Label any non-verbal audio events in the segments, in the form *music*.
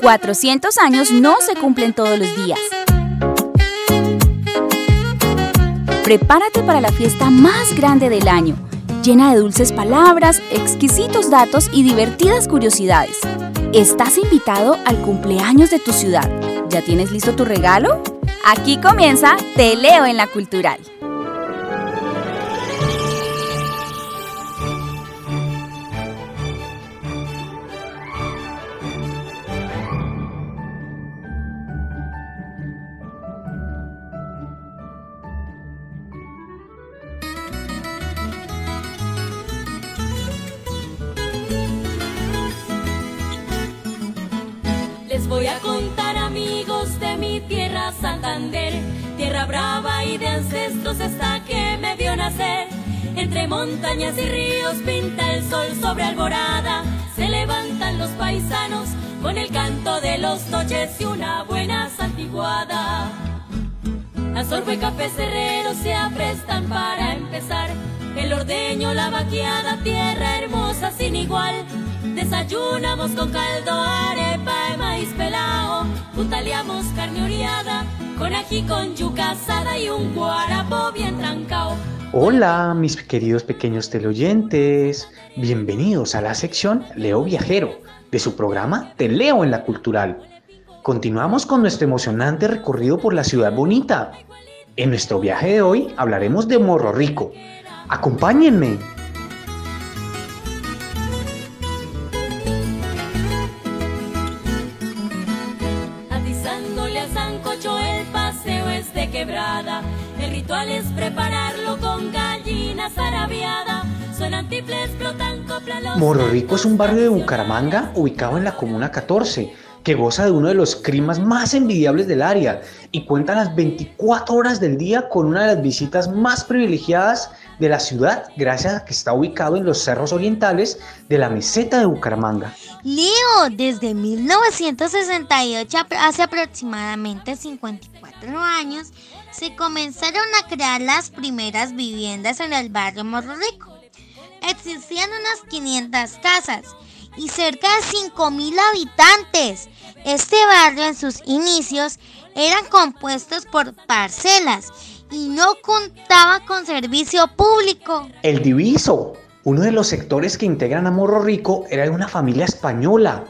400 años no se cumplen todos los días. Prepárate para la fiesta más grande del año, llena de dulces palabras, exquisitos datos y divertidas curiosidades. Estás invitado al cumpleaños de tu ciudad. ¿Ya tienes listo tu regalo? Aquí comienza Te leo en la cultural. Montañas y ríos pinta el sol sobre alborada, se levantan los paisanos con el canto de los noches y una buena santiguada. A sorbo y café cerrero se aprestan para empezar, el ordeño, la vaqueada, tierra hermosa sin igual. Desayunamos con caldo, arepa y maíz pelao. Puntaleamos carne oreada, con con yuca y un guarapo bien. Hola, mis queridos pequeños teleoyentes. Bienvenidos a la sección Leo Viajero de su programa Te Leo en la Cultural. Continuamos con nuestro emocionante recorrido por la ciudad bonita. En nuestro viaje de hoy hablaremos de Morro Rico. Acompáñenme. Gallinas arabiada. Suenan tiples, copla los Morro Rico es un barrio de Bucaramanga ubicado en la Comuna 14, que goza de uno de los climas más envidiables del área y cuenta las 24 horas del día con una de las visitas más privilegiadas de la ciudad gracias a que está ubicado en los cerros orientales de la meseta de Bucaramanga. Leo, desde 1968, apro- hace aproximadamente 54 años, se comenzaron a crear las primeras viviendas en el barrio Morro Rico. Existían unas 500 casas y cerca de 5.000 habitantes. Este barrio en sus inicios eran compuestos por parcelas y no contaba con servicio público. El Diviso, uno de los sectores que integran a Morro Rico, era de una familia española.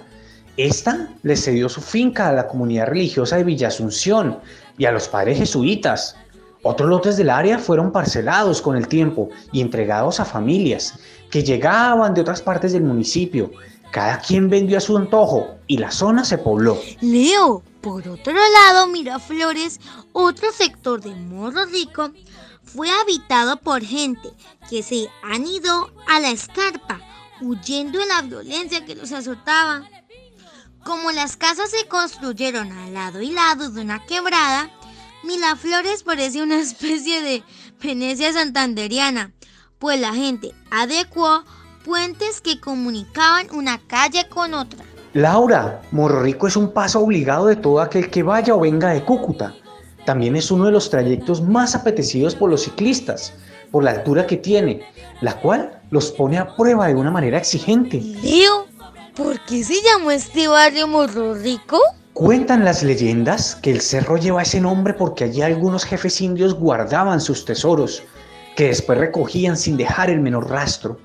Esta le cedió su finca a la comunidad religiosa de Villa Asunción y a los padres jesuitas. Otros lotes del área fueron parcelados con el tiempo y entregados a familias que llegaban de otras partes del municipio. Cada quien vendió a su antojo y la zona se pobló. Leo, por otro lado, Miraflores, otro sector de Morro Rico, fue habitado por gente que se han ido a la escarpa, huyendo de la violencia que los azotaba. Como las casas se construyeron al lado y lado de una quebrada, Miraflores parece una *laughs* especie de Venecia santanderiana, pues la gente adecuó puentes que comunicaban una calle con otra. Laura, Morro Rico es un paso obligado de todo aquel que vaya o venga de Cúcuta. También es uno de los trayectos más apetecidos por los ciclistas, por la altura que tiene, la cual los pone a prueba de una manera exigente. Leo, ¿por qué se llamó este barrio Morro Rico? Cuentan las leyendas que el cerro lleva ese nombre porque allí algunos jefes indios guardaban sus tesoros, que después recogían sin dejar el menor rastro.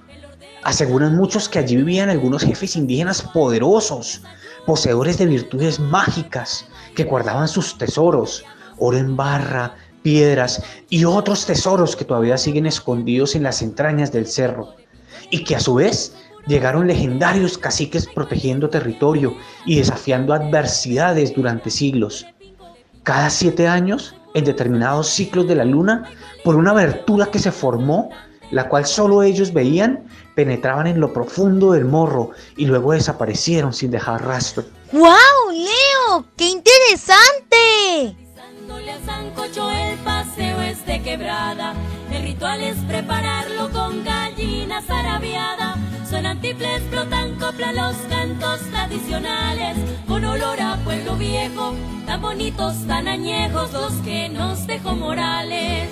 Aseguran muchos que allí vivían algunos jefes indígenas poderosos, poseedores de virtudes mágicas, que guardaban sus tesoros, oro en barra, piedras y otros tesoros que todavía siguen escondidos en las entrañas del cerro, y que a su vez llegaron legendarios caciques protegiendo territorio y desafiando adversidades durante siglos. Cada siete años, en determinados ciclos de la luna, por una abertura que se formó, la cual solo ellos veían, penetraban en lo profundo del morro y luego desaparecieron sin dejar rastro. ¡Wow, Leo! ¡Qué interesante! El paseo es de quebrada. El ritual es prepararlo con gallinas arabiada. Suenan tiples, explotan copla los cantos tradicionales. Con olor a pueblo viejo, tan bonitos, tan añejos los que nos dejó Morales.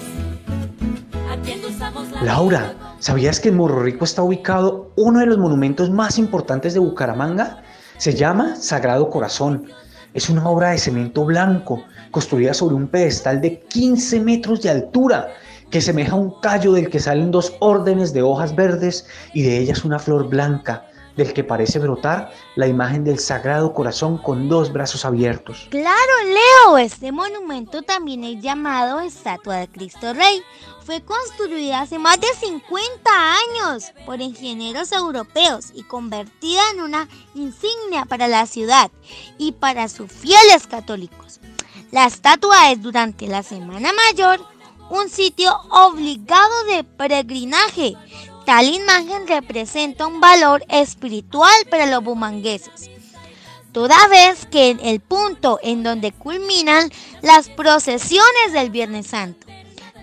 La Laura. ¿sabías que en Morro Rico está ubicado uno de los monumentos más importantes de Bucaramanga? Se llama Sagrado Corazón. Es una obra de cemento blanco construida sobre un pedestal de 15 metros de altura que semeja un callo del que salen dos órdenes de hojas verdes y de ellas una flor blanca del que parece brotar la imagen del Sagrado Corazón con dos brazos abiertos. Claro, Leo, este monumento también es llamado Estatua de Cristo Rey. Fue construida hace más de 50 años por ingenieros europeos y convertida en una insignia para la ciudad y para sus fieles católicos. La estatua es durante la Semana Mayor un sitio obligado de peregrinaje Tal imagen representa un valor espiritual para los bumangueses, toda vez que en el punto en donde culminan las procesiones del Viernes Santo,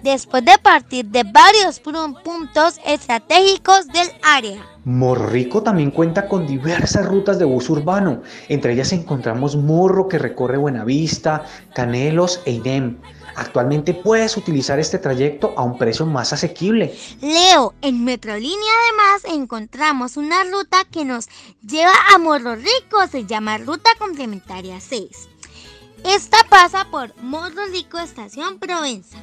después de partir de varios puntos estratégicos del área. Morro Rico también cuenta con diversas rutas de bus urbano. Entre ellas encontramos Morro que recorre Buenavista, Canelos e Inem. Actualmente puedes utilizar este trayecto a un precio más asequible. Leo, en Metrolínea además encontramos una ruta que nos lleva a Morro Rico, se llama Ruta Complementaria 6. Esta pasa por Morro Rico Estación Provenza,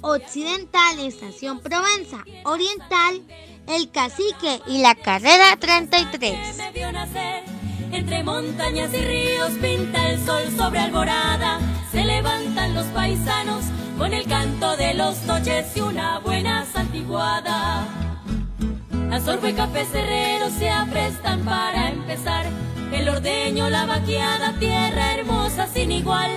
Occidental Estación Provenza, Oriental El Cacique y la Carrera 33. Entre montañas y ríos pinta el sol sobre alborada levantan los paisanos con el canto de los noches y una buena santiguada. Azorbo y café cerrero se aprestan para empezar. El ordeño, la vaqueada, tierra hermosa sin igual.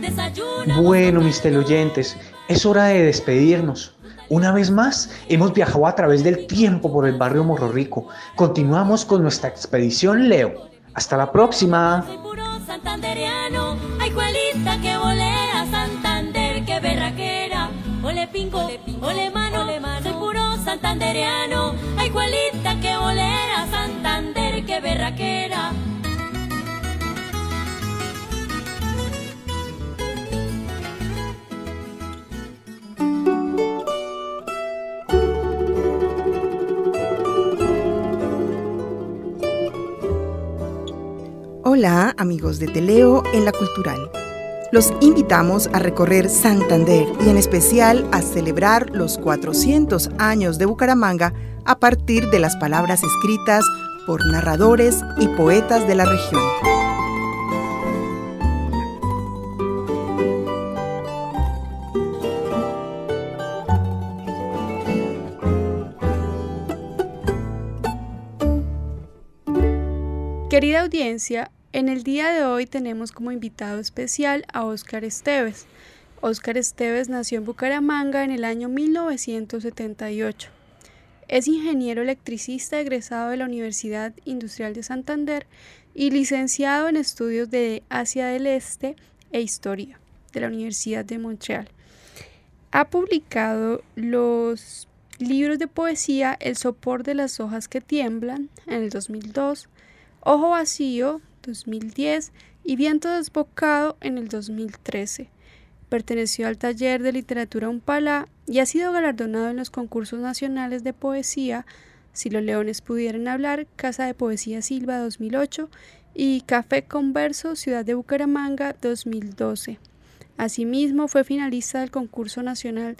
Desayuna. Bueno, mis teleoyentes, es hora de despedirnos. Una vez más, hemos viajado a través del tiempo por el barrio Morro Rico. Continuamos con nuestra expedición Leo. Hasta la próxima. Pingo, ole mano, ole mano, soy puro santandereano, ay cualita que bolera, Santander, que berraquera. Hola amigos de Teleo en la Cultural. Los invitamos a recorrer Santander y en especial a celebrar los 400 años de Bucaramanga a partir de las palabras escritas por narradores y poetas de la región. Querida audiencia, en el día de hoy tenemos como invitado especial a Óscar Esteves. Óscar Esteves nació en Bucaramanga en el año 1978. Es ingeniero electricista egresado de la Universidad Industrial de Santander y licenciado en estudios de Asia del Este e Historia de la Universidad de Montreal. Ha publicado los libros de poesía El sopor de las hojas que tiemblan en el 2002, Ojo vacío 2010 y Viento desbocado en el 2013. Perteneció al taller de literatura Umpala y ha sido galardonado en los concursos nacionales de poesía Si los leones pudieran hablar, Casa de Poesía Silva 2008 y Café Converso Ciudad de Bucaramanga 2012. Asimismo, fue finalista del concurso nacional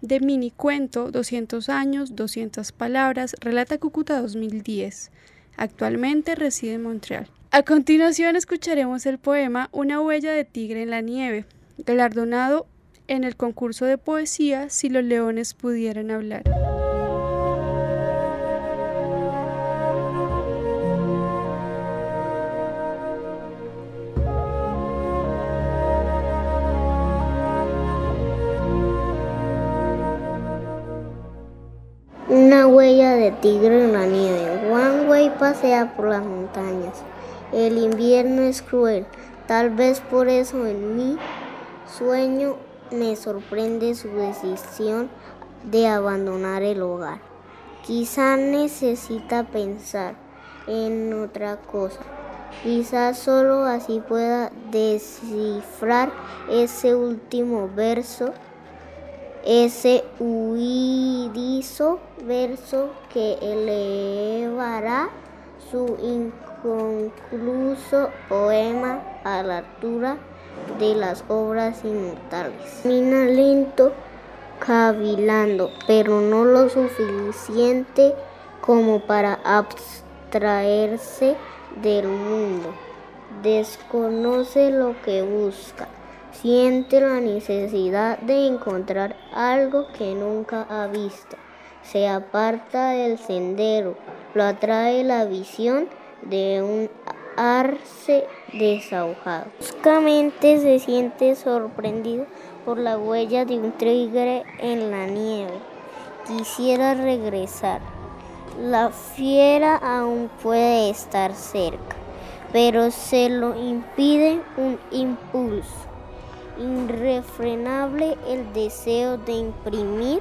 de mini cuento 200 años, 200 palabras, Relata Cúcuta 2010. Actualmente reside en Montreal. A continuación escucharemos el poema Una huella de tigre en la nieve, galardonado en el concurso de poesía Si los leones pudieran hablar. Una huella de tigre en la nieve. One Way pasea por las montañas. El invierno es cruel, tal vez por eso en mi sueño me sorprende su decisión de abandonar el hogar. Quizá necesita pensar en otra cosa. Quizá solo así pueda descifrar ese último verso, ese huidizo verso que elevará su inconcluso poema a la altura de las obras inmortales. Mina lento, cavilando, pero no lo suficiente como para abstraerse del mundo. Desconoce lo que busca, siente la necesidad de encontrar algo que nunca ha visto. Se aparta del sendero, lo atrae la visión de un arce desahogado. Bruscamente se siente sorprendido por la huella de un tigre en la nieve. Quisiera regresar. La fiera aún puede estar cerca, pero se lo impide un impulso irrefrenable el deseo de imprimir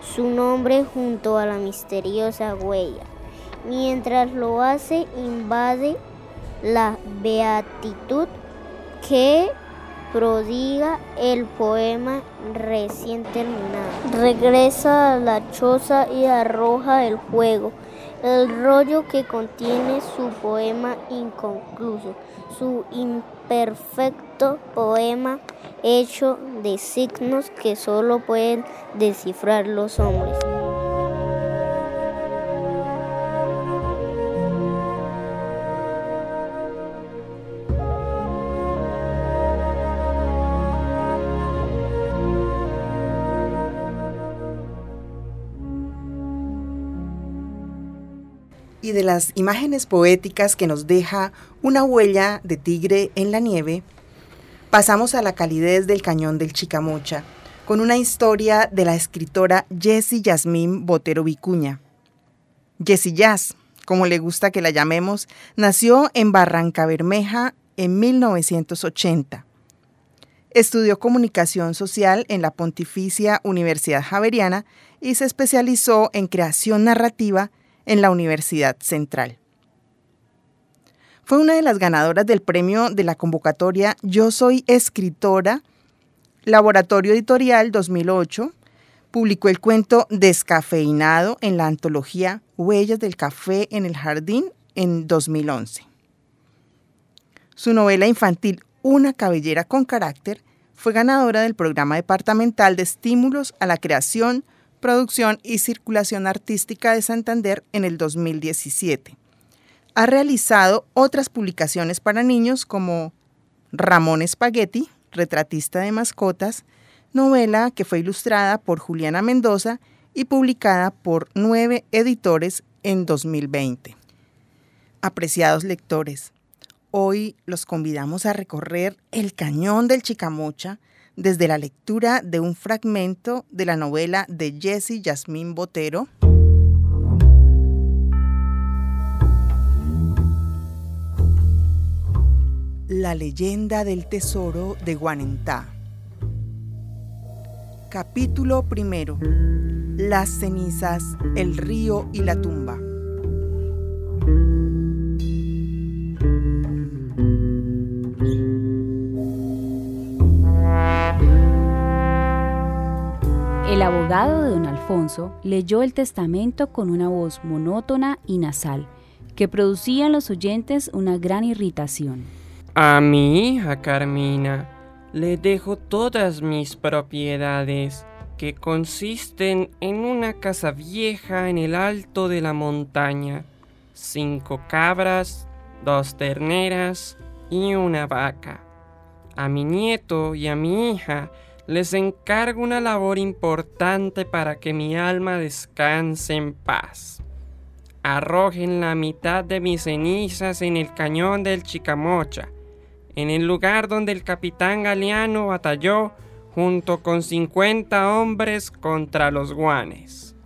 su nombre junto a la misteriosa huella. Mientras lo hace, invade la beatitud que prodiga el poema recién terminado. Regresa a la choza y arroja el fuego, el rollo que contiene su poema inconcluso, su imperfecto poema hecho de signos que solo pueden descifrar los hombres. De las imágenes poéticas que nos deja una huella de tigre en la nieve, pasamos a la calidez del cañón del Chicamocha, con una historia de la escritora Jessie Yasmín Botero Vicuña. Jessie Jazz, como le gusta que la llamemos, nació en Barranca Bermeja en 1980. Estudió comunicación social en la Pontificia Universidad Javeriana y se especializó en creación narrativa en la Universidad Central. Fue una de las ganadoras del premio de la convocatoria Yo Soy Escritora, Laboratorio Editorial 2008. Publicó el cuento Descafeinado en la antología Huellas del Café en el Jardín en 2011. Su novela infantil Una cabellera con carácter fue ganadora del programa departamental de estímulos a la creación, producción y circulación artística de Santander en el 2017. Ha realizado otras publicaciones para niños como Ramón Spaghetti, retratista de mascotas, novela que fue ilustrada por Juliana Mendoza y publicada por nueve editores en 2020. Apreciados lectores, hoy los convidamos a recorrer el cañón del Chicamocha, desde la lectura de un fragmento de la novela de Jessie Yasmín Botero. La leyenda del tesoro de Guanentá. Capítulo primero. Las cenizas, el río y la tumba. De don Alfonso leyó el testamento con una voz monótona y nasal, que producía en los oyentes una gran irritación. A mi hija Carmina le dejo todas mis propiedades, que consisten en una casa vieja en el alto de la montaña, cinco cabras, dos terneras y una vaca. A mi nieto y a mi hija les encargo una labor importante para que mi alma descanse en paz. Arrojen la mitad de mis cenizas en el cañón del Chicamocha, en el lugar donde el capitán Galeano batalló junto con 50 hombres contra los guanes.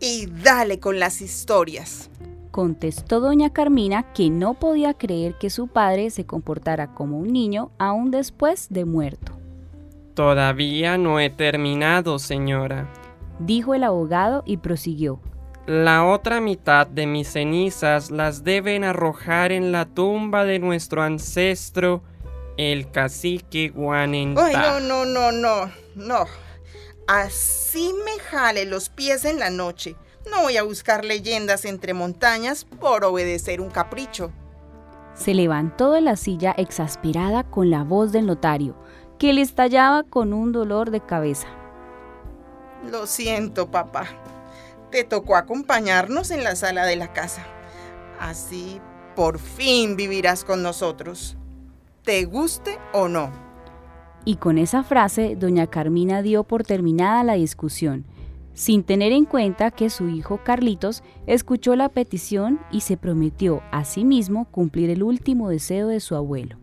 Y dale con las historias. Contestó doña Carmina que no podía creer que su padre se comportara como un niño aún después de muerto. Todavía no he terminado, señora, dijo el abogado y prosiguió. La otra mitad de mis cenizas las deben arrojar en la tumba de nuestro ancestro, el cacique Guanentá. Ay, no, no, no, no, no. Así me jale los pies en la noche. No voy a buscar leyendas entre montañas por obedecer un capricho. Se levantó de la silla exasperada con la voz del notario, que le estallaba con un dolor de cabeza. Lo siento, papá. Te tocó acompañarnos en la sala de la casa. Así por fin vivirás con nosotros, te guste o no. Y con esa frase, doña Carmina dio por terminada la discusión, sin tener en cuenta que su hijo Carlitos escuchó la petición y se prometió a sí mismo cumplir el último deseo de su abuelo.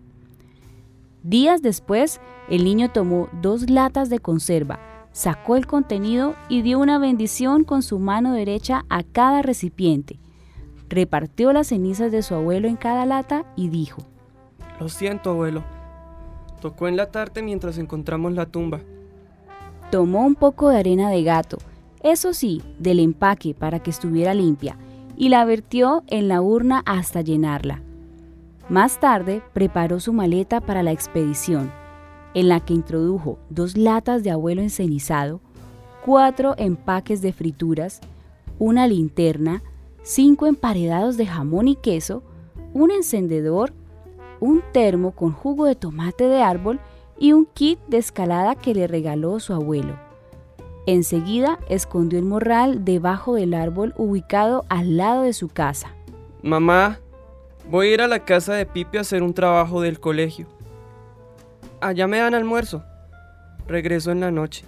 Días después, el niño tomó dos latas de conserva, sacó el contenido y dio una bendición con su mano derecha a cada recipiente. Repartió las cenizas de su abuelo en cada lata y dijo, Lo siento, abuelo. Tocó enlatarte mientras encontramos la tumba. Tomó un poco de arena de gato, eso sí, del empaque para que estuviera limpia, y la vertió en la urna hasta llenarla. Más tarde preparó su maleta para la expedición, en la que introdujo dos latas de abuelo encenizado, cuatro empaques de frituras, una linterna, cinco emparedados de jamón y queso, un encendedor, un termo con jugo de tomate de árbol y un kit de escalada que le regaló su abuelo. Enseguida escondió el morral debajo del árbol ubicado al lado de su casa. Mamá, Voy a ir a la casa de Pipe a hacer un trabajo del colegio. Allá me dan almuerzo. Regreso en la noche.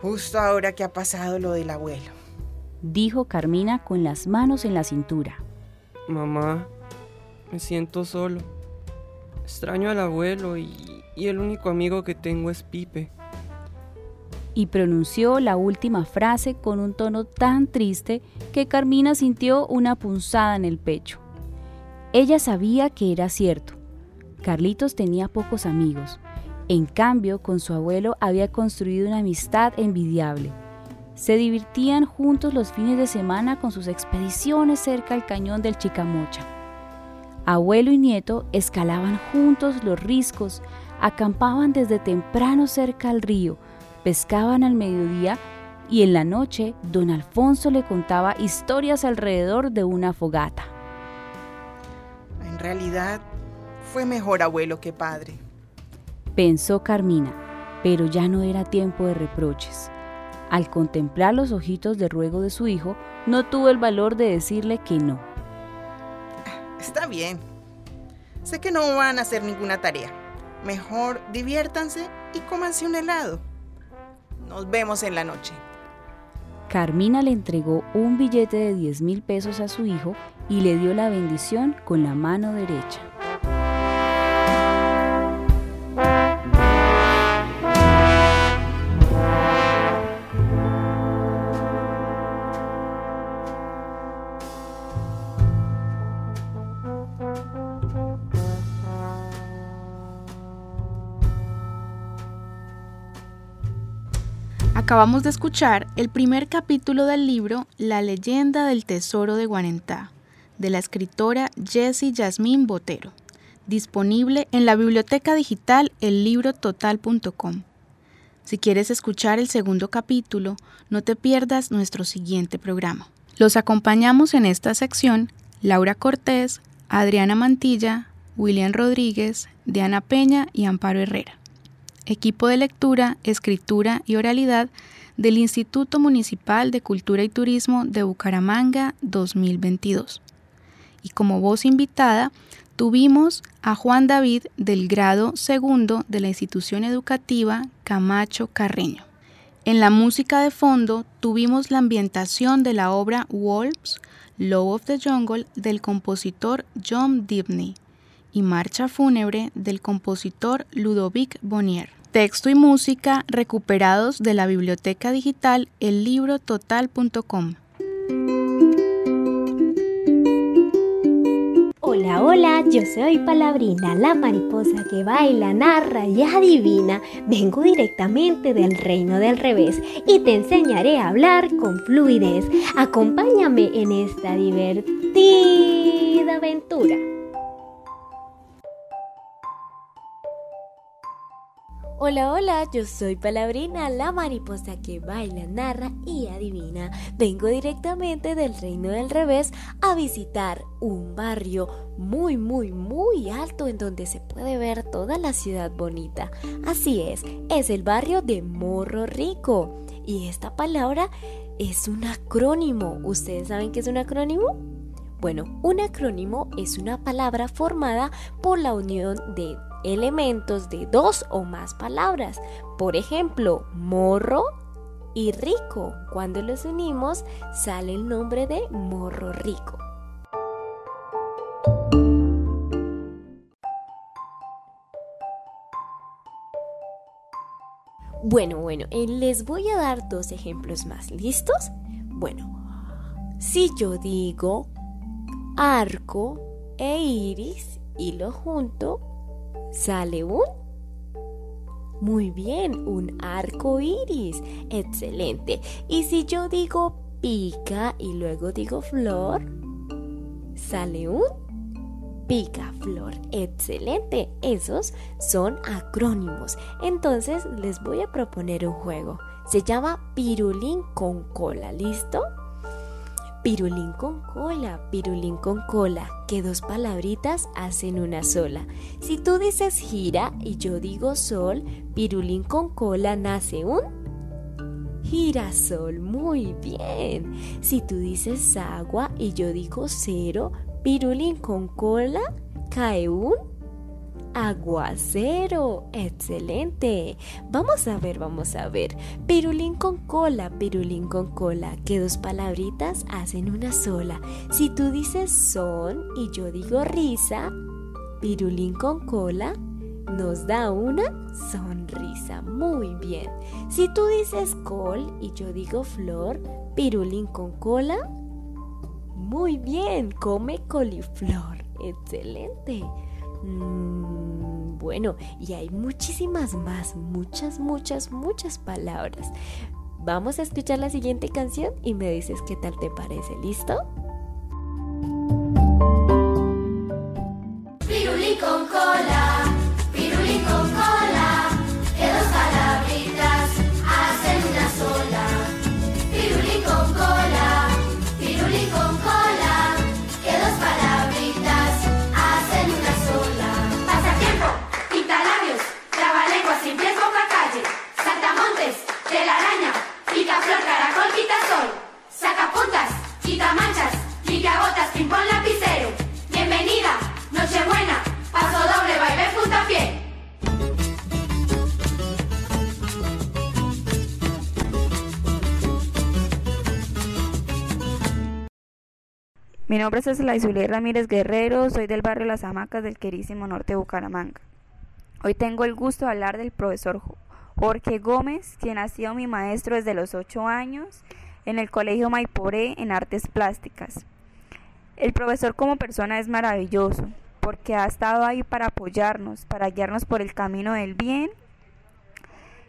Justo ahora que ha pasado lo del abuelo. Dijo Carmina con las manos en la cintura. Mamá, me siento solo. Extraño al abuelo y, y el único amigo que tengo es Pipe. Y pronunció la última frase con un tono tan triste que Carmina sintió una punzada en el pecho. Ella sabía que era cierto. Carlitos tenía pocos amigos. En cambio, con su abuelo había construido una amistad envidiable. Se divertían juntos los fines de semana con sus expediciones cerca al cañón del Chicamocha. Abuelo y nieto escalaban juntos los riscos, acampaban desde temprano cerca al río, pescaban al mediodía y en la noche don Alfonso le contaba historias alrededor de una fogata realidad fue mejor abuelo que padre. Pensó Carmina, pero ya no era tiempo de reproches. Al contemplar los ojitos de ruego de su hijo, no tuvo el valor de decirle que no. Está bien. Sé que no van a hacer ninguna tarea. Mejor diviértanse y cómanse un helado. Nos vemos en la noche. Carmina le entregó un billete de 10 mil pesos a su hijo y le dio la bendición con la mano derecha. Acabamos de escuchar el primer capítulo del libro La leyenda del tesoro de Guarentá, de la escritora Jessie Yasmín Botero, disponible en la biblioteca digital ellibrototal.com. Si quieres escuchar el segundo capítulo, no te pierdas nuestro siguiente programa. Los acompañamos en esta sección Laura Cortés, Adriana Mantilla, William Rodríguez, Diana Peña y Amparo Herrera equipo de lectura, escritura y oralidad del Instituto Municipal de Cultura y Turismo de Bucaramanga 2022. Y como voz invitada tuvimos a Juan David del grado segundo de la institución educativa Camacho Carreño. En la música de fondo tuvimos la ambientación de la obra Wolves, Low of the Jungle del compositor John Dibney y Marcha Fúnebre del compositor Ludovic Bonnier. Texto y música recuperados de la biblioteca digital ellibrototal.com. Hola, hola, yo soy Palabrina, la mariposa que baila, narra y adivina. Vengo directamente del reino del revés y te enseñaré a hablar con fluidez. Acompáñame en esta divertida aventura. Hola, hola, yo soy Palabrina, la mariposa que baila, narra y adivina. Vengo directamente del Reino del Revés a visitar un barrio muy, muy, muy alto en donde se puede ver toda la ciudad bonita. Así es, es el barrio de Morro Rico. Y esta palabra es un acrónimo. ¿Ustedes saben qué es un acrónimo? Bueno, un acrónimo es una palabra formada por la unión de elementos de dos o más palabras. Por ejemplo, morro y rico. Cuando los unimos sale el nombre de morro rico. Bueno, bueno, eh, les voy a dar dos ejemplos más. ¿Listos? Bueno, si yo digo arco e iris y lo junto, sale un muy bien, un arco iris. Excelente. Y si yo digo pica y luego digo flor, sale un pica flor. Excelente. Esos son acrónimos. Entonces les voy a proponer un juego. Se llama pirulín con cola. ¿Listo? Pirulín con cola, pirulín con cola, que dos palabritas hacen una sola. Si tú dices gira y yo digo sol, pirulín con cola nace un girasol. Muy bien. Si tú dices agua y yo digo cero, pirulín con cola cae un aguacero. Excelente. Vamos a ver, vamos a ver. Pirulín con cola, pirulín con cola. Que dos palabritas hacen una sola. Si tú dices son y yo digo risa, pirulín con cola nos da una sonrisa. Muy bien. Si tú dices col y yo digo flor, pirulín con cola. Muy bien, come coliflor. Excelente. Mm, bueno, y hay muchísimas más, muchas, muchas, muchas palabras. Vamos a escuchar la siguiente canción y me dices qué tal te parece, ¿listo? Mi nombre es Zulier Ramírez Guerrero, soy del barrio Las Hamacas del querísimo norte de Bucaramanga. Hoy tengo el gusto de hablar del profesor Jorge Gómez, quien ha sido mi maestro desde los 8 años en el Colegio Maiporé en Artes Plásticas. El profesor como persona es maravilloso porque ha estado ahí para apoyarnos, para guiarnos por el camino del bien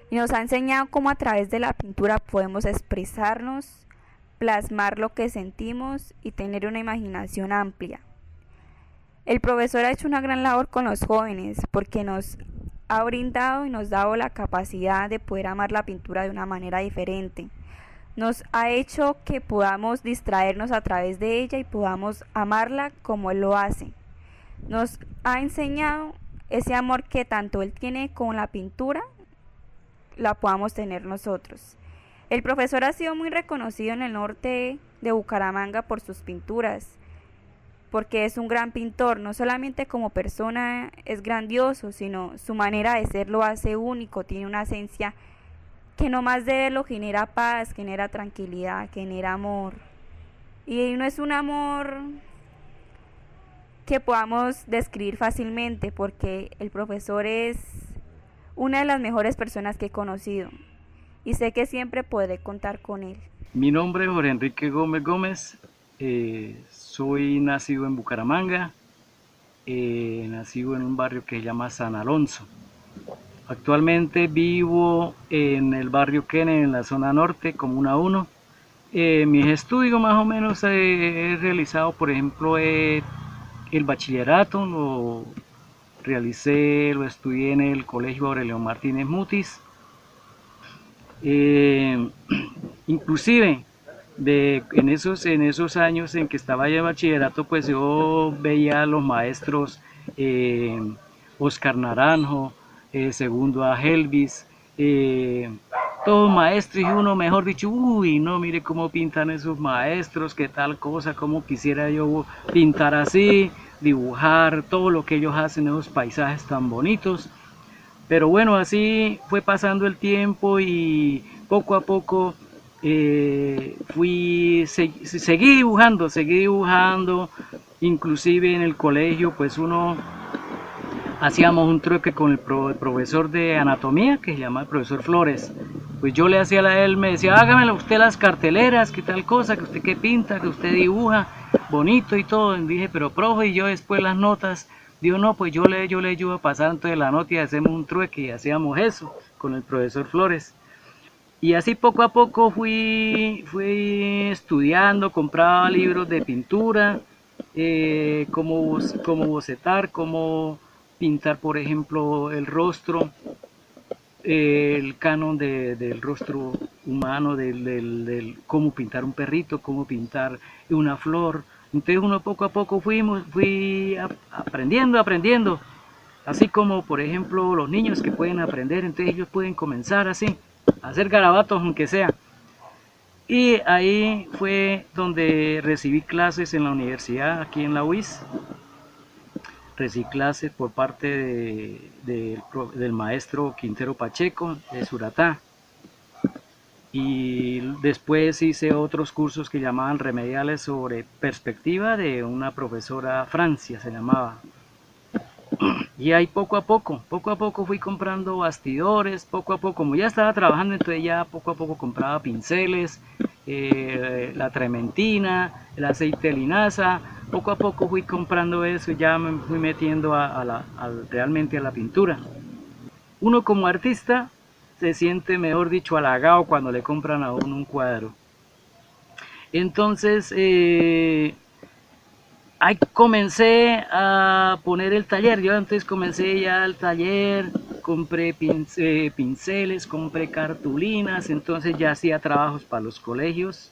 y nos ha enseñado cómo a través de la pintura podemos expresarnos, plasmar lo que sentimos y tener una imaginación amplia. El profesor ha hecho una gran labor con los jóvenes porque nos ha brindado y nos dado la capacidad de poder amar la pintura de una manera diferente. Nos ha hecho que podamos distraernos a través de ella y podamos amarla como él lo hace. Nos ha enseñado ese amor que tanto él tiene con la pintura, la podamos tener nosotros. El profesor ha sido muy reconocido en el norte de Bucaramanga por sus pinturas, porque es un gran pintor, no solamente como persona es grandioso, sino su manera de ser lo hace único, tiene una esencia que no más de verlo genera paz, genera tranquilidad, genera amor. Y no es un amor que podamos describir fácilmente, porque el profesor es una de las mejores personas que he conocido y sé que siempre podré contar con él. Mi nombre es Jorge Enrique Gómez Gómez, eh, soy nacido en Bucaramanga, eh, nacido en un barrio que se llama San Alonso. Actualmente vivo en el barrio Kennedy, en la zona norte, Comuna 1. Eh, mis estudios más o menos he realizado, por ejemplo, el bachillerato, lo realicé, lo estudié en el Colegio Aurelio Martínez Mutis. Eh, *clears throat* inclusive de, en, esos, en esos años en que estaba ya en bachillerato, pues yo veía a los maestros eh, Oscar Naranjo, eh, segundo a Helvis, eh, todos maestros y uno, mejor dicho, uy, no, mire cómo pintan esos maestros, qué tal cosa, cómo quisiera yo pintar así, dibujar todo lo que ellos hacen, esos paisajes tan bonitos. Pero bueno, así fue pasando el tiempo y poco a poco eh, fui, seguí dibujando, seguí dibujando, inclusive en el colegio, pues uno hacíamos un truque con el, profesor de anatomía, que se llama el profesor Flores. Pues yo le hacía a él, me decía, hágame usted las carteleras, qué tal cosa, que usted qué pinta, que usted dibuja, bonito y todo. Y dije, pero profe, y yo después las notas, digo, no, pues yo le, yo le ayudo a pasar entonces la nota y hacemos un trueque y hacíamos eso con el profesor Flores. Y así poco a poco fui, fui estudiando, compraba libros de pintura, eh, cómo, bocetar, cómo pintar, por ejemplo, el rostro, el canon del rostro humano, del, cómo pintar un perrito, cómo pintar una flor. Entonces uno poco a poco fuimos, fui aprendiendo, aprendiendo. Así como, por ejemplo, los niños que pueden aprender, entonces ellos pueden comenzar así hacer garabatos aunque sea. Y ahí fue donde recibí clases en la universidad, aquí en la UIS. Recibí clases por parte del maestro Quintero Pacheco de Suratá. Y después hice otros cursos que llamaban remediales sobre perspectiva de una profesora Francia, se llamaba. Y ahí poco a poco, poco a poco fui comprando bastidores, poco a poco, como ya estaba trabajando, entonces ya poco a poco compraba pinceles, eh, la trementina, el aceite de linaza, poco a poco fui comprando eso y ya me fui metiendo a, la, realmente a la pintura. Uno como artista se siente, mejor dicho, halagado cuando le compran a uno un cuadro. Entonces, eh, ahí comencé a poner el taller. Yo antes comencé ya el taller, compré pinceles, compré cartulinas, entonces ya hacía trabajos para los colegios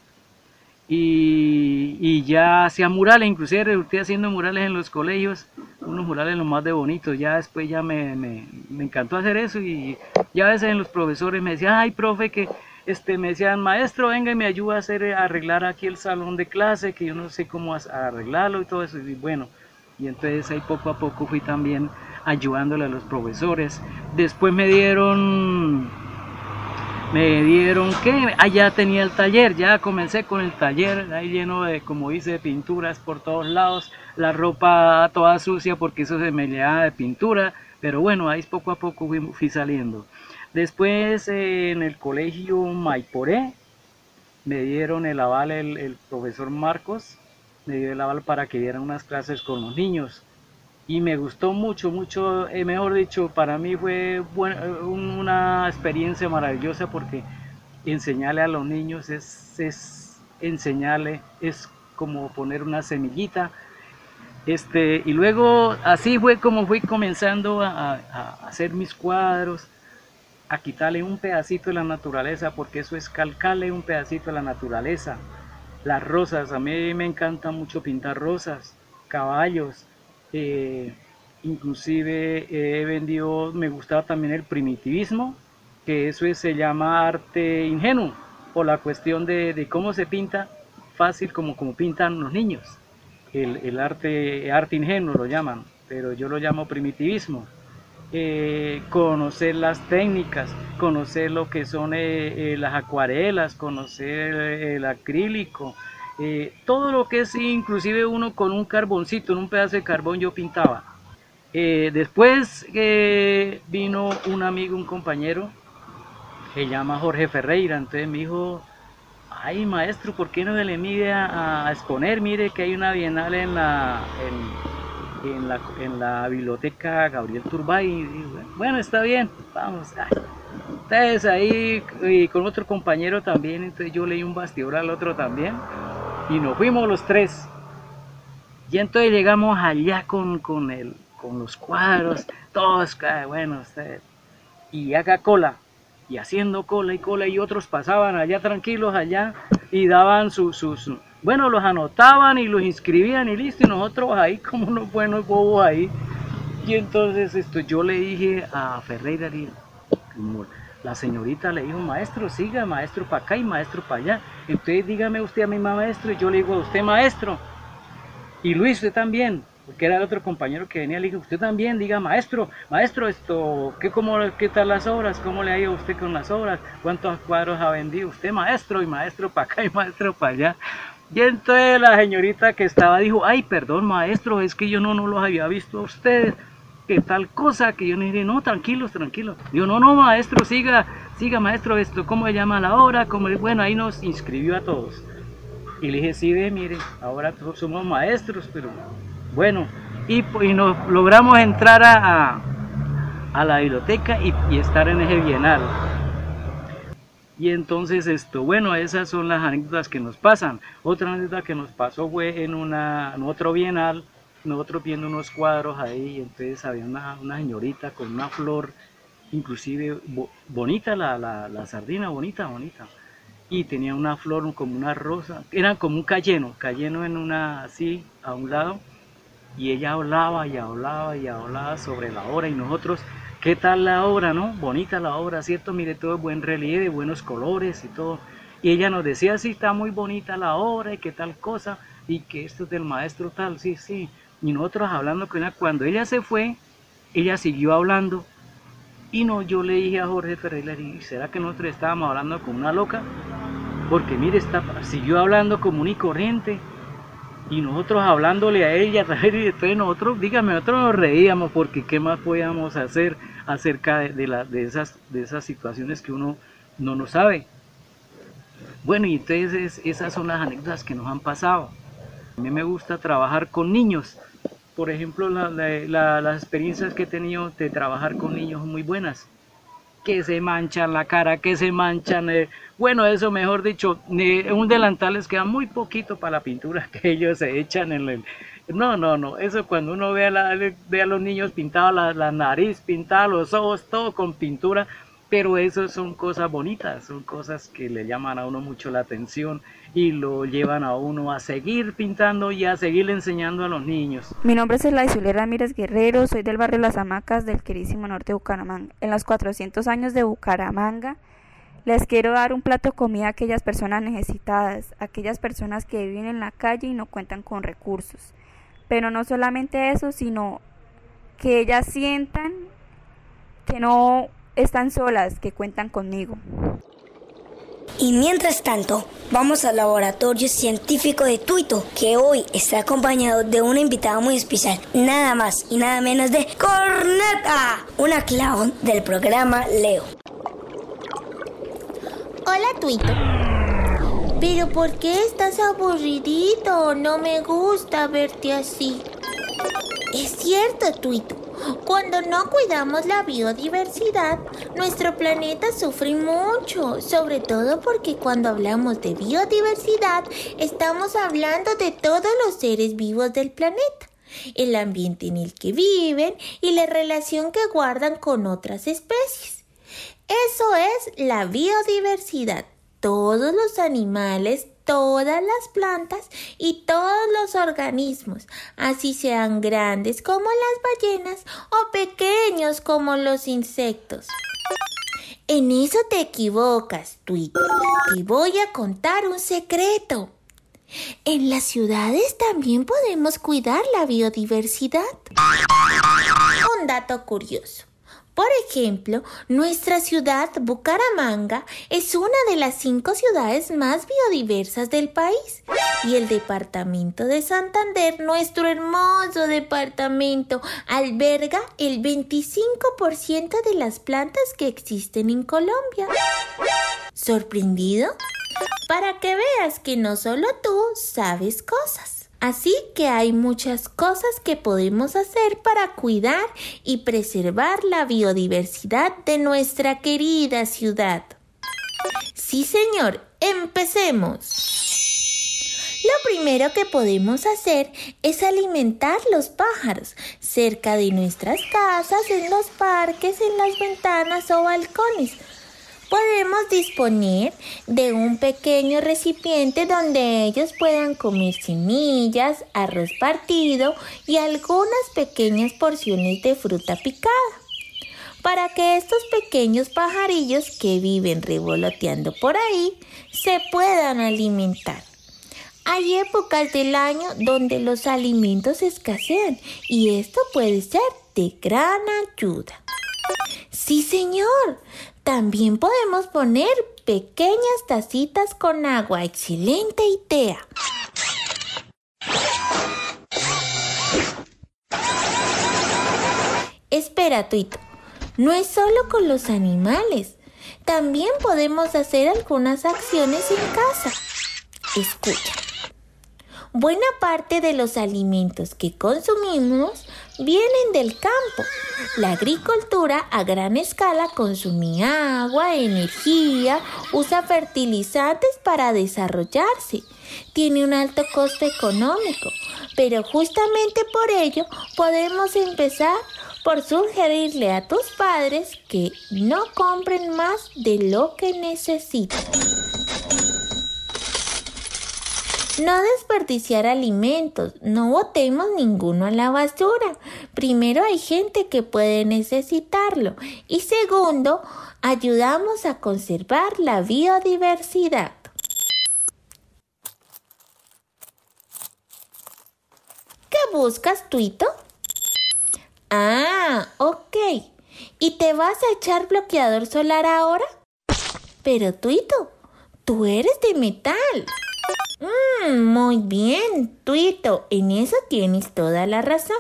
y, ya hacía murales, inclusive resulté haciendo murales en los colegios, unos murales los más de bonitos. Ya después ya me, me, encantó hacer eso y ya a veces en los profesores me decían, ay, profe, que este, me decían, maestro, venga y me ayuda a hacer, arreglar aquí el salón de clase, que yo no sé cómo arreglarlo y todo eso. Y bueno, y entonces ahí poco a poco fui también ayudándole a los profesores. Después me dieron, me dieron que allá tenía el taller, ya comencé con el taller, ahí lleno de, como dice, pinturas por todos lados, la ropa toda sucia porque eso se me llenaba de pintura, pero bueno, ahí poco a poco fui saliendo. Después en el colegio Maiporé me dieron el aval el, profesor Marcos, me dio el aval para que dieran unas clases con los niños. Y me gustó mucho, mucho, eh, mejor dicho, para mí fue una experiencia maravillosa porque enseñarle a los niños es, es enseñarle, es como poner una semillita. Este, y luego así fue como fui comenzando a hacer mis cuadros, a quitarle un pedacito de la naturaleza, porque eso es calcarle un pedacito de la naturaleza. Las rosas, a mí me encanta mucho pintar rosas, caballos, eh, inclusive he vendido, me gustaba también el primitivismo, que eso se llama arte ingenuo, por la cuestión de, cómo se pinta fácil como, como pintan los niños. El, el, arte, arte ingenuo lo llaman, pero yo lo llamo primitivismo. Eh, conocer las técnicas, conocer lo que son eh, eh, las acuarelas, conocer el acrílico, todo lo que es inclusive uno con un carboncito, en un pedazo de carbón yo pintaba. después vino un amigo, un compañero, se llama Jorge Ferreira, entonces me dijo, ay maestro, ¿por qué no se le mide a, exponer? Mire que hay una bienal en la en la, en la biblioteca Gabriel Turbay. Bueno, está bien, vamos. Entonces ahí con otro compañero también, entonces yo leí un bastidor al otro también y nos fuimos los tres. Y entonces llegamos allá con, con, el, con los cuadros, todos, bueno, usted, y haga cola, y haciendo cola y cola, y otros pasaban allá tranquilos allá y daban sus, sus, bueno, los anotaban y los inscribían y listo, y nosotros ahí *laughs* como unos buenos bobos ahí. Y entonces esto, yo le dije a Ferreira, la señorita le dijo, maestro, siga, maestro para acá y maestro para allá. Entonces dígame usted a mi maestro y yo le digo a usted maestro. Y Luis, usted también, porque era el otro compañero que venía, le dije, usted también, diga maestro, maestro, esto, ¿qué, cómo, ¿qué tal las obras? ¿Cómo le ha ido usted con las obras? ¿Cuántos cuadros ha vendido usted, maestro? Y maestro para acá y maestro para allá. Y entonces la señorita que estaba dijo, ay, perdón maestro, es que yo no, no los había visto a ustedes que tal cosa, que yo le dije, no, tranquilos, tranquilos. Digo, no, no, maestro, siga, siga, maestro, esto, ¿cómo se llama la obra? ¿Cómo? Bueno, ahí nos inscribió a todos. Y le dije, sí, ve, mire, ahora todos somos maestros, pero bueno, y, y nos logramos entrar a, a, la biblioteca y, y, estar en ese bienal. Y entonces esto, bueno, esas son las anécdotas que nos pasan. Otra anécdota que nos pasó fue en, una, en otro bienal, nosotros viendo unos cuadros ahí, entonces había una, una señorita con una flor, inclusive bonita la, la, la, sardina, bonita, bonita. Y tenía una flor como una rosa, era como un cayeno, cayeno en una así, a un lado. Y ella hablaba y hablaba y hablaba sobre la obra y nosotros, ¿qué tal la obra, no? Bonita la obra, ¿cierto? Mire, todo buen relieve, buenos colores y todo. Y ella nos decía, sí, está muy bonita la obra y qué tal cosa, y que esto es del maestro tal, sí, sí y nosotros hablando con ella. Cuando ella se fue, ella siguió hablando. Y no, yo le dije a Jorge Ferreira, ¿será que nosotros estábamos hablando como una loca? Porque mire, está, siguió hablando común y corriente. Y nosotros hablándole a ella, *laughs* y después nosotros, dígame, nosotros nos reíamos porque qué más podíamos hacer acerca de, la, de, esas, de esas situaciones que uno no lo sabe. Bueno, y entonces esas son las anécdotas que nos han pasado. A mí me gusta trabajar con niños, por ejemplo, las experiencias que he tenido de trabajar con niños muy buenas. Que se manchan la cara, que se manchan. Eh, bueno, eso mejor dicho, un delantal les queda muy poquito para la pintura *laughs* que ellos se echan en el. No, no, no. Eso cuando uno ve a, la, ve a los niños pintados, la, la nariz pintada, los ojos, todo con pintura, pero eso son cosas bonitas, son cosas que le llaman a uno mucho la atención y lo llevan a uno a seguir pintando y a seguir enseñando a los niños. Mi nombre es Elaizulia Ramírez Guerrero, soy del barrio Las Hamacas del querísimo norte de Bucaramanga. En los 400 años de Bucaramanga les quiero dar un plato de comida a aquellas personas necesitadas, aquellas personas que viven en la calle y no cuentan con recursos. Pero no solamente eso, sino que ellas sientan que no están solas, que cuentan conmigo. Y mientras tanto, vamos al laboratorio científico de Tuito, que hoy está acompañado de una invitada muy especial, nada más y nada menos de Corneta, una clown del programa Leo. Hola Tuito. Pero ¿por qué estás aburridito? No me gusta verte así. Es cierto, Tuito. Cuando no cuidamos la biodiversidad, nuestro planeta sufre mucho, sobre todo porque cuando hablamos de biodiversidad, estamos hablando de todos los seres vivos del planeta, el ambiente en el que viven y la relación que guardan con otras especies. Eso es la biodiversidad. Todos los animales, todas las plantas y todos los organismos, así sean grandes como las ballenas o pequeños como los insectos. En eso te equivocas, Tweet. Te voy a contar un secreto. En las ciudades también podemos cuidar la biodiversidad. Un dato curioso. Por ejemplo, nuestra ciudad, Bucaramanga, es una de las cinco ciudades más biodiversas del país. Y el departamento de Santander, nuestro hermoso departamento, alberga el 25% de las plantas que existen en Colombia. ¿Sorprendido? Para que veas que no solo tú sabes cosas. Así que hay muchas cosas que podemos hacer para cuidar y preservar la biodiversidad de nuestra querida ciudad. Sí, señor, empecemos. Lo primero que podemos hacer es alimentar los pájaros. cerca de nuestras casas, en los parques, en las ventanas o balcones. Podemos disponer de un pequeño recipiente donde ellos puedan comer semillas, arroz partido y algunas pequeñas porciones de fruta picada para que estos pequeños pajarillos que viven revoloteando por ahí se puedan alimentar. Hay épocas del año donde los alimentos escasean y esto puede ser de gran ayuda. Sí, señor. También podemos poner pequeñas tacitas con agua. Excelente idea. Espera, Tuito. No es solo con los animales. También podemos hacer algunas acciones en casa. Escucha. Buena parte de los alimentos que consumimos vienen del campo. La agricultura a gran escala consume agua, energía, usa fertilizantes para desarrollarse. Tiene un alto costo económico, pero justamente por ello podemos empezar por sugerirle a tus padres que no compren más de lo que necesitan. No desperdiciar alimentos, no botemos ninguno a la basura. Primero hay gente que puede necesitarlo y segundo, ayudamos a conservar la biodiversidad. ¿Qué buscas, Tuito? Ah, ok. ¿Y te vas a echar bloqueador solar ahora? Pero Tuito, tú eres de metal. Mmm, muy bien, Tuito, en eso tienes toda la razón.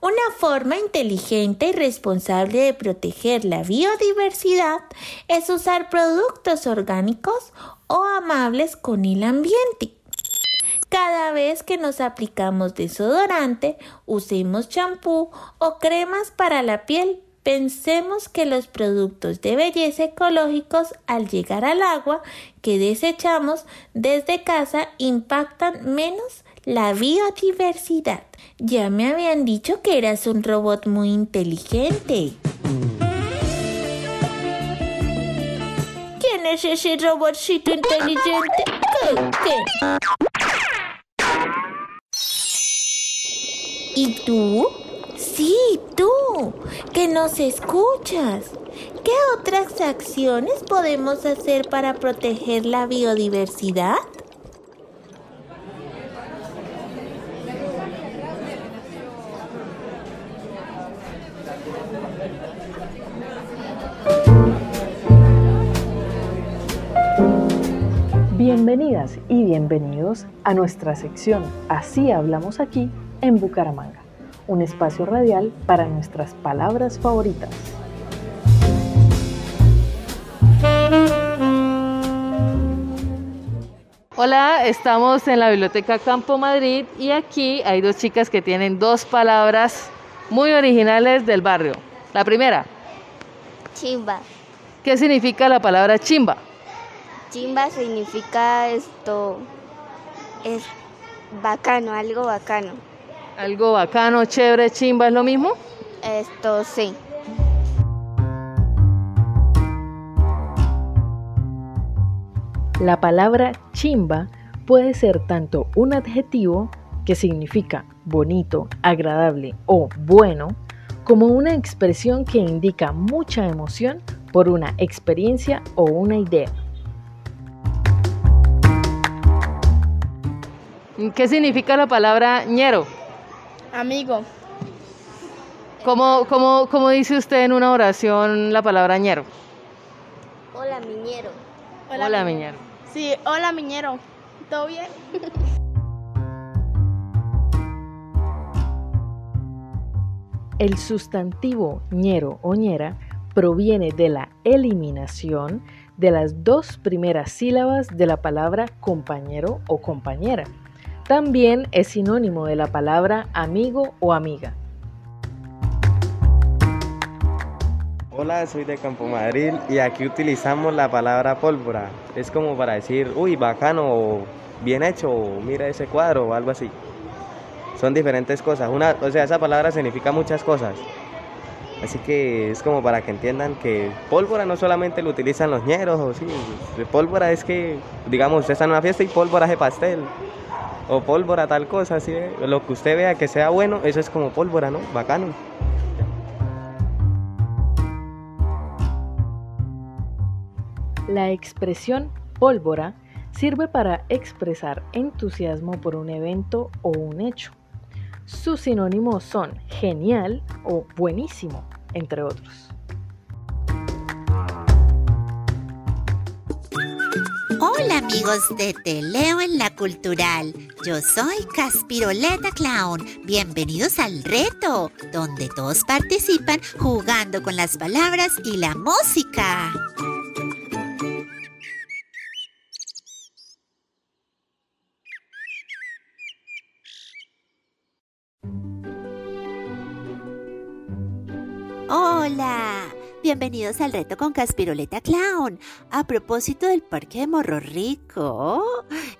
Una forma inteligente y responsable de proteger la biodiversidad es usar productos orgánicos o amables con el ambiente. Cada vez que nos aplicamos desodorante, usemos champú o cremas para la piel Pensemos que los productos de belleza ecológicos al llegar al agua que desechamos desde casa impactan menos la biodiversidad. Ya me habían dicho que eras un robot muy inteligente. ¿Quién es ese robotcito inteligente? ¿Qué? ¿Y tú? Sí, tú, que nos escuchas. ¿Qué otras acciones podemos hacer para proteger la biodiversidad? Bienvenidas y bienvenidos a nuestra sección Así hablamos aquí en Bucaramanga un espacio radial para nuestras palabras favoritas. Hola, estamos en la Biblioteca Campo Madrid y aquí hay dos chicas que tienen dos palabras muy originales del barrio. La primera. Chimba. ¿Qué significa la palabra chimba? Chimba significa esto, es bacano, algo bacano. Algo bacano, chévere, chimba, ¿es lo mismo? Esto sí. La palabra chimba puede ser tanto un adjetivo que significa bonito, agradable o bueno, como una expresión que indica mucha emoción por una experiencia o una idea. ¿Qué significa la palabra ñero? Amigo. ¿Cómo, cómo, cómo dice usted en una oración la palabra ñero? Hola, miñero. Hola, miñero. Sí, hola, miñero. ¿Todo bien? *laughs* El sustantivo ñero o ñera proviene de la eliminación de las dos primeras sílabas de la palabra compañero o compañera también es sinónimo de la palabra amigo o amiga. Hola, soy de Campo Madrid y aquí utilizamos la palabra pólvora. Es como para decir, uy, bacano, o bien hecho, o mira ese cuadro o algo así. son diferentes cosas. Una, o sea, esa palabra significa muchas cosas. Así que es como para que entiendan que pólvora no solamente lo utilizan los ñeros, o sí, pólvora es que, digamos, usted está en una fiesta y pólvora de pastel, o pólvora tal cosa, así, lo que usted vea que sea bueno, eso es como pólvora, ¿no? Bacano. La expresión pólvora sirve para expresar entusiasmo por un evento o un hecho. Sus sinónimos son genial o buenísimo, entre otros. Hola amigos de Te Leo en la Cultural. Yo soy Caspiroleta Clown. Bienvenidos al reto, donde todos participan jugando con las palabras y la música. Bienvenidos al reto con Caspiroleta Clown. A propósito del Parque de Morro Rico,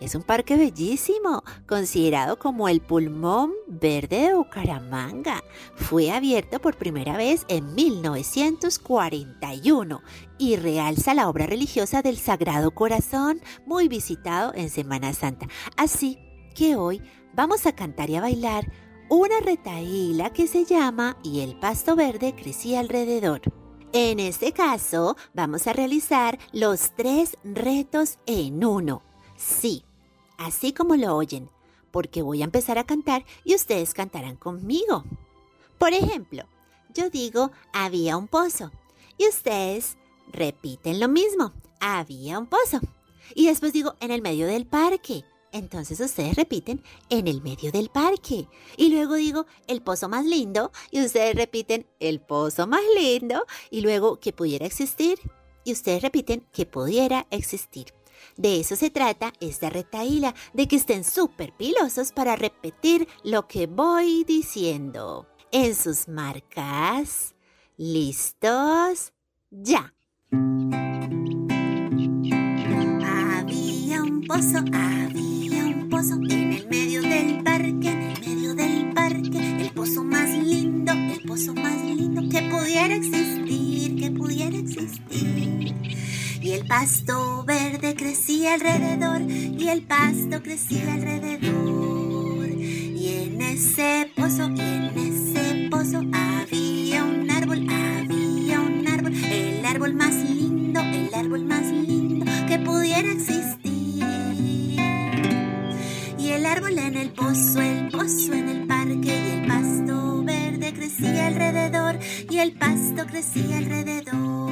es un parque bellísimo, considerado como el pulmón verde de Bucaramanga. Fue abierto por primera vez en 1941 y realza la obra religiosa del Sagrado Corazón, muy visitado en Semana Santa. Así que hoy vamos a cantar y a bailar una retaíla que se llama Y el pasto verde crecía alrededor. En este caso, vamos a realizar los tres retos en uno. Sí, así como lo oyen, porque voy a empezar a cantar y ustedes cantarán conmigo. Por ejemplo, yo digo, había un pozo, y ustedes repiten lo mismo, había un pozo. Y después digo, en el medio del parque, entonces ustedes repiten en el medio del parque. Y luego digo el pozo más lindo y ustedes repiten el pozo más lindo. Y luego que pudiera existir y ustedes repiten que pudiera existir. De eso se trata esta retaíla, de que estén súper pilosos para repetir lo que voy diciendo. En sus marcas, listos, ya. Había un pozo, en el medio del parque, en el medio del parque, el pozo más lindo, el pozo más lindo que pudiera existir, que pudiera existir. Y el pasto verde crecía alrededor, y el pasto crecía alrededor. Y en ese pozo, y en ese pozo había el pozo, el pozo en el parque y el pasto verde crecía alrededor y el pasto crecía alrededor.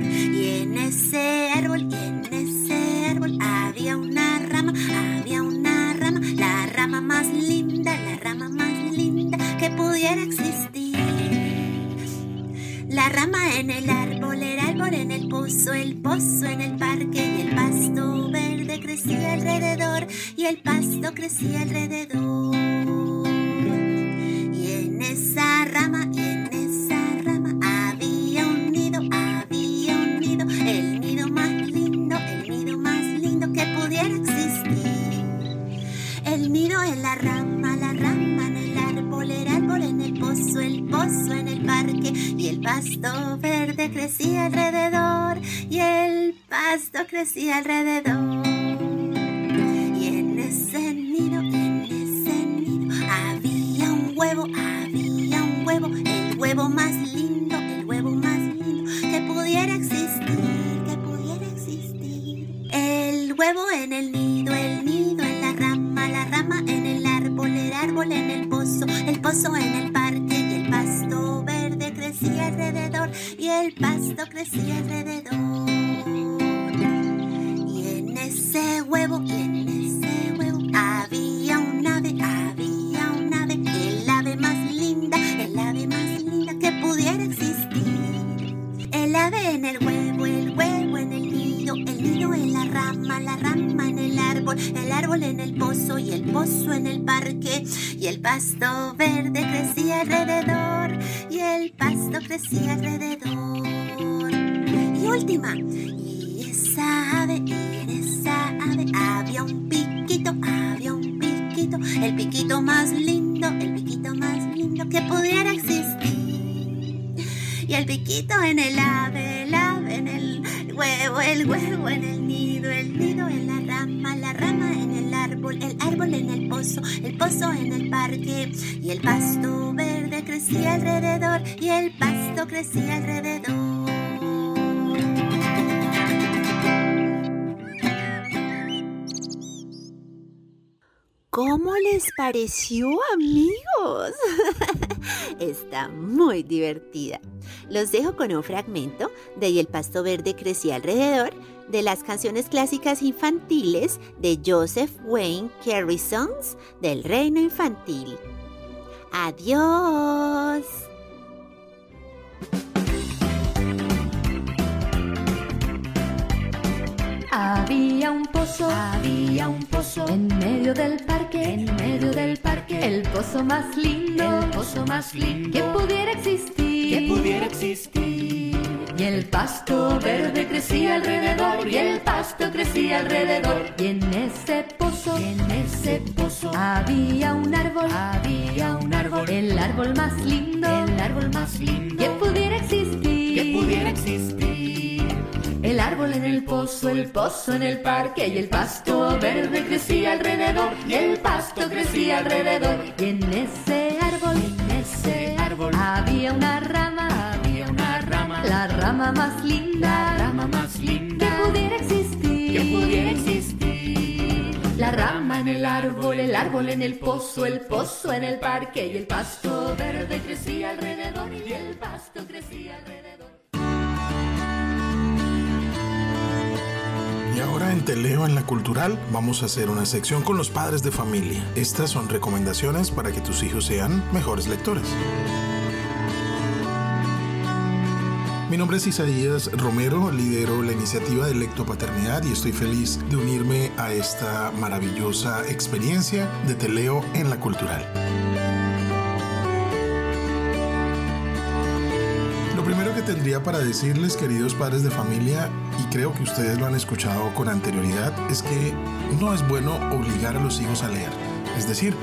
Y en ese árbol, y en ese árbol había una rama, había una rama, la rama más linda, la rama más linda que pudiera existir. La rama en el árbol, el árbol en el pozo, el pozo en el parque y el pasto verde crecía alrededor y el pasto crecía alrededor. Y en esa rama, y en esa rama había un nido, había un nido, el nido más lindo, el nido más lindo que pudiera existir. El nido en la rama, en el parque y el pasto verde crecía alrededor y el pasto crecía alrededor. Y en ese nido, en ese nido había un huevo, había un huevo, el huevo más lindo, el huevo más lindo que pudiera existir, que pudiera existir. El huevo en el nido, el nido en la rama, la rama en el árbol, el árbol en el pozo, el pozo en el y el pasto crecía alrededor. Y en ese huevo, y en ese huevo había un ave, había un ave, el ave más linda, el ave más linda que pudiera existir. El ave en el huevo, el árbol en el pozo y el pozo en el parque. Y el pasto verde crecía alrededor, y el pasto crecía alrededor. Y última, y esa ave, y en esa ave había un piquito, había un piquito, el piquito más lindo, el piquito más lindo que pudiera existir. El piquito en el ave, el ave en el huevo, el huevo en el nido, el nido en la rama, la rama en el árbol, el árbol en el pozo, el pozo en el parque. Y el pasto verde crecía alrededor, y el pasto crecía alrededor. ¿Cómo les pareció, amigos? *laughs* Está muy divertida. Los dejo con un fragmento de Y el pasto verde crecía alrededor de las canciones clásicas infantiles de Joseph Wayne Carey Songs del Reino Infantil. Adiós. Había un pozo, había un pozo en medio del parque, en medio del parque, el pozo más lindo, el pozo más lindo que pudiera existir, que pudiera existir. Y el pasto verde crecía alrededor, y el pasto crecía alrededor. Y en ese pozo, y en ese pozo había un árbol, había un árbol, el árbol más lindo, el árbol más lindo que pudiera existir, que pudiera existir. El árbol en el pozo, el pozo en el parque y el pasto verde crecía alrededor y el pasto crecía alrededor. Y en ese árbol, en ese árbol había una rama, había una rama, la rama más linda, la rama más linda que pudiera existir, que pudiera existir. La rama en el árbol, el árbol en el pozo, el pozo en el parque y el pasto verde crecía alrededor y el pasto crecía alrededor. Y ahora en Teleo en la Cultural vamos a hacer una sección con los padres de familia. Estas son recomendaciones para que tus hijos sean mejores lectores. Mi nombre es Isaías Romero, lidero la iniciativa de Lectopaternidad y estoy feliz de unirme a esta maravillosa experiencia de Teleo en la Cultural. Lo primero que tendría para decirles, queridos padres de familia, y creo que ustedes lo han escuchado con anterioridad, es que no es bueno obligar a los hijos a leer. Es decir,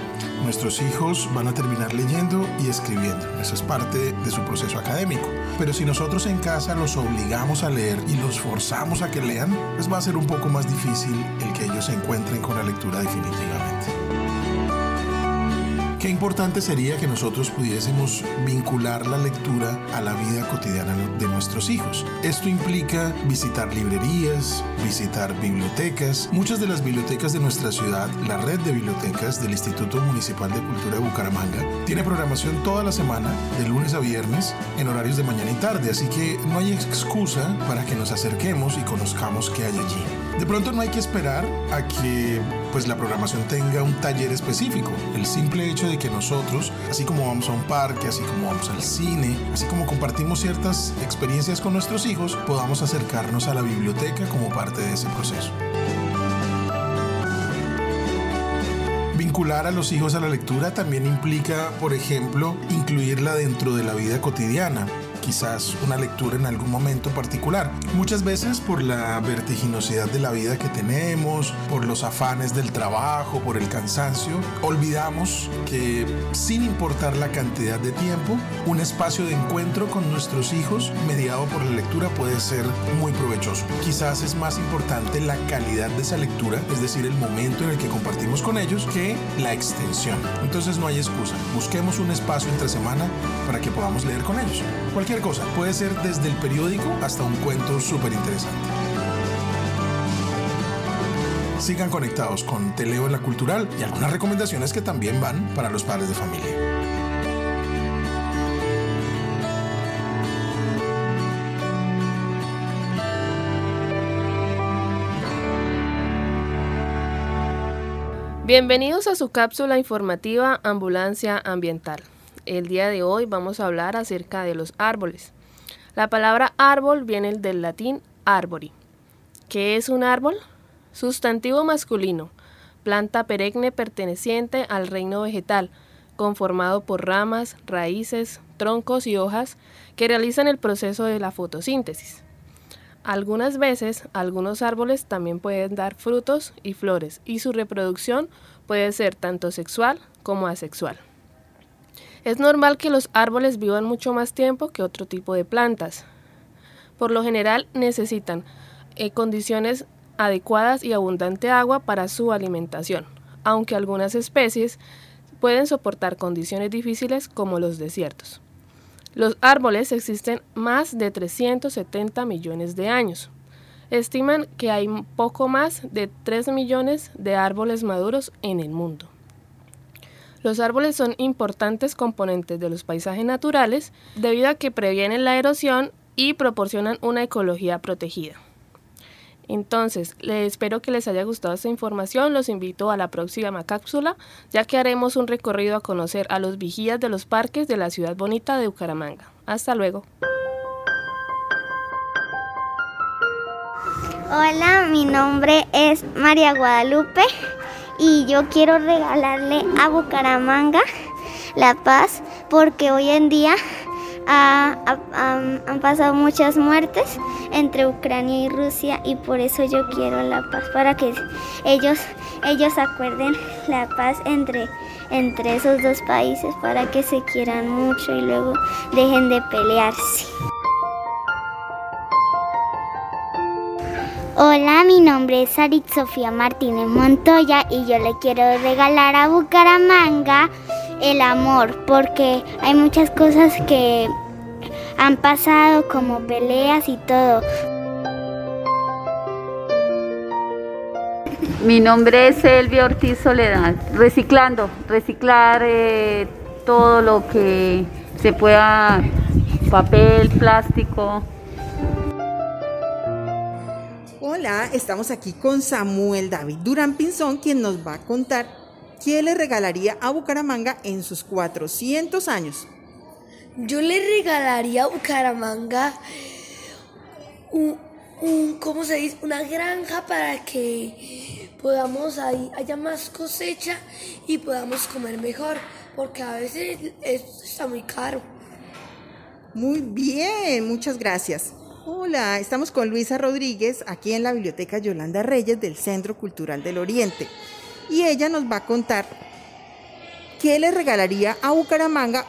nuestros hijos van a terminar leyendo y escribiendo. Esa es parte de su proceso académico. Pero si nosotros en casa los obligamos a leer y los forzamos a que lean, pues va a ser un poco más difícil el que ellos se encuentren con la lectura definitivamente. Qué importante sería que nosotros pudiésemos vincular la lectura a la vida cotidiana de nuestros hijos. Esto implica visitar librerías, visitar bibliotecas. Muchas de las bibliotecas de nuestra ciudad, la red de bibliotecas del Instituto Municipal de Cultura de Bucaramanga, tiene programación toda la semana, de lunes a viernes, en horarios de mañana y tarde, así que no hay excusa para que nos acerquemos y conozcamos qué hay allí. De pronto no hay que esperar a que pues la programación tenga un taller específico. El simple hecho de que nosotros, así como vamos a un parque, así como vamos al cine, así como compartimos ciertas experiencias con nuestros hijos, podamos acercarnos a la biblioteca como parte de ese proceso. Vincular a los hijos a la lectura también implica, por ejemplo, incluirla dentro de la vida cotidiana quizás una lectura en algún momento particular. Muchas veces por la vertiginosidad de la vida que tenemos, por los afanes del trabajo, por el cansancio, olvidamos que sin importar la cantidad de tiempo, un espacio de encuentro con nuestros hijos mediado por la lectura puede ser muy provechoso. Quizás es más importante la calidad de esa lectura, es decir, el momento en el que compartimos con ellos, que la extensión. Entonces no hay excusa. Busquemos un espacio entre semana para que podamos leer con ellos. Cualquier cosa, puede ser desde el periódico hasta un cuento súper interesante. Sigan conectados con Teleo en la Cultural y algunas recomendaciones que también van para los padres de familia. Bienvenidos a su cápsula informativa Ambulancia Ambiental. El día de hoy vamos a hablar acerca de los árboles. La palabra árbol viene del latín arbori. ¿Qué es un árbol? Sustantivo masculino, planta perenne perteneciente al reino vegetal, conformado por ramas, raíces, troncos y hojas que realizan el proceso de la fotosíntesis. Algunas veces, algunos árboles también pueden dar frutos y flores y su reproducción puede ser tanto sexual como asexual. Es normal que los árboles vivan mucho más tiempo que otro tipo de plantas. Por lo general necesitan eh, condiciones adecuadas y abundante agua para su alimentación, aunque algunas especies pueden soportar condiciones difíciles como los desiertos. Los árboles existen más de 370 millones de años. Estiman que hay poco más de 3 millones de árboles maduros en el mundo. Los árboles son importantes componentes de los paisajes naturales debido a que previenen la erosión y proporcionan una ecología protegida. Entonces, les espero que les haya gustado esta información. Los invito a la próxima cápsula, ya que haremos un recorrido a conocer a los vigías de los parques de la ciudad bonita de Bucaramanga. Hasta luego. Hola, mi nombre es María Guadalupe y yo quiero regalarle a Bucaramanga la paz porque hoy en día han pasado muchas muertes entre Ucrania y Rusia y por eso yo quiero la paz para que ellos ellos acuerden la paz entre entre esos dos países para que se quieran mucho y luego dejen de pelearse. Hola, mi nombre es Sarit Sofía Martínez Montoya y yo le quiero regalar a Bucaramanga el amor, porque hay muchas cosas que han pasado como peleas y todo. Mi nombre es Elvia Ortiz Soledad, reciclando, reciclar eh, todo lo que se pueda, papel, plástico, Hola, estamos aquí con Samuel David Durán Pinzón, quien nos va a contar qué le regalaría a Bucaramanga en sus 400 años. Yo le regalaría a Bucaramanga un, ¿cómo se dice? Una granja para que podamos ahí, haya más cosecha y podamos comer mejor, porque a veces esto está muy caro. Muy bien, muchas gracias. Hola, estamos con Luisa Rodríguez aquí en la Biblioteca Yolanda Reyes del Centro Cultural del Oriente. Y ella nos va a contar qué le regalaría a Bucaramanga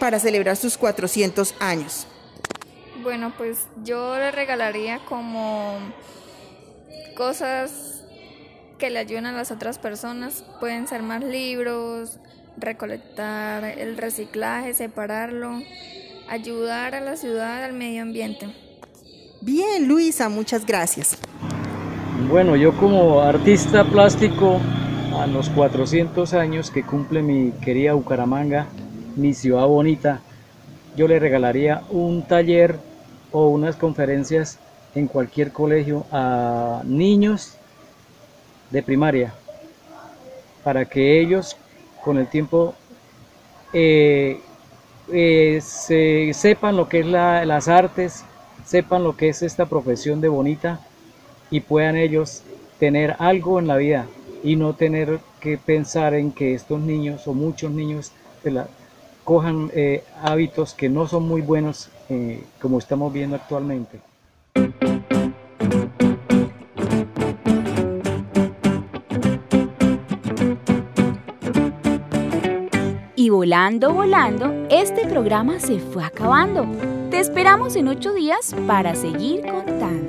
para celebrar sus 400 años. Bueno, pues yo le regalaría como cosas que le ayuden a las otras personas. Pueden ser más libros, recolectar el reciclaje, separarlo ayudar a la ciudad, al medio ambiente. Bien, Luisa, muchas gracias. Bueno, yo como artista plástico, a los 400 años que cumple mi querida Bucaramanga, mi ciudad bonita, yo le regalaría un taller o unas conferencias en cualquier colegio a niños de primaria, para que ellos con el tiempo eh, eh, se, sepan lo que es las artes, sepan lo que es esta profesión de bonita y puedan ellos tener algo en la vida y no tener que pensar en que estos niños o muchos niños cojan eh, hábitos que no son muy buenos eh, como estamos viendo actualmente. Volando, volando, este programa se fue acabando. Te esperamos en ocho días para seguir contando.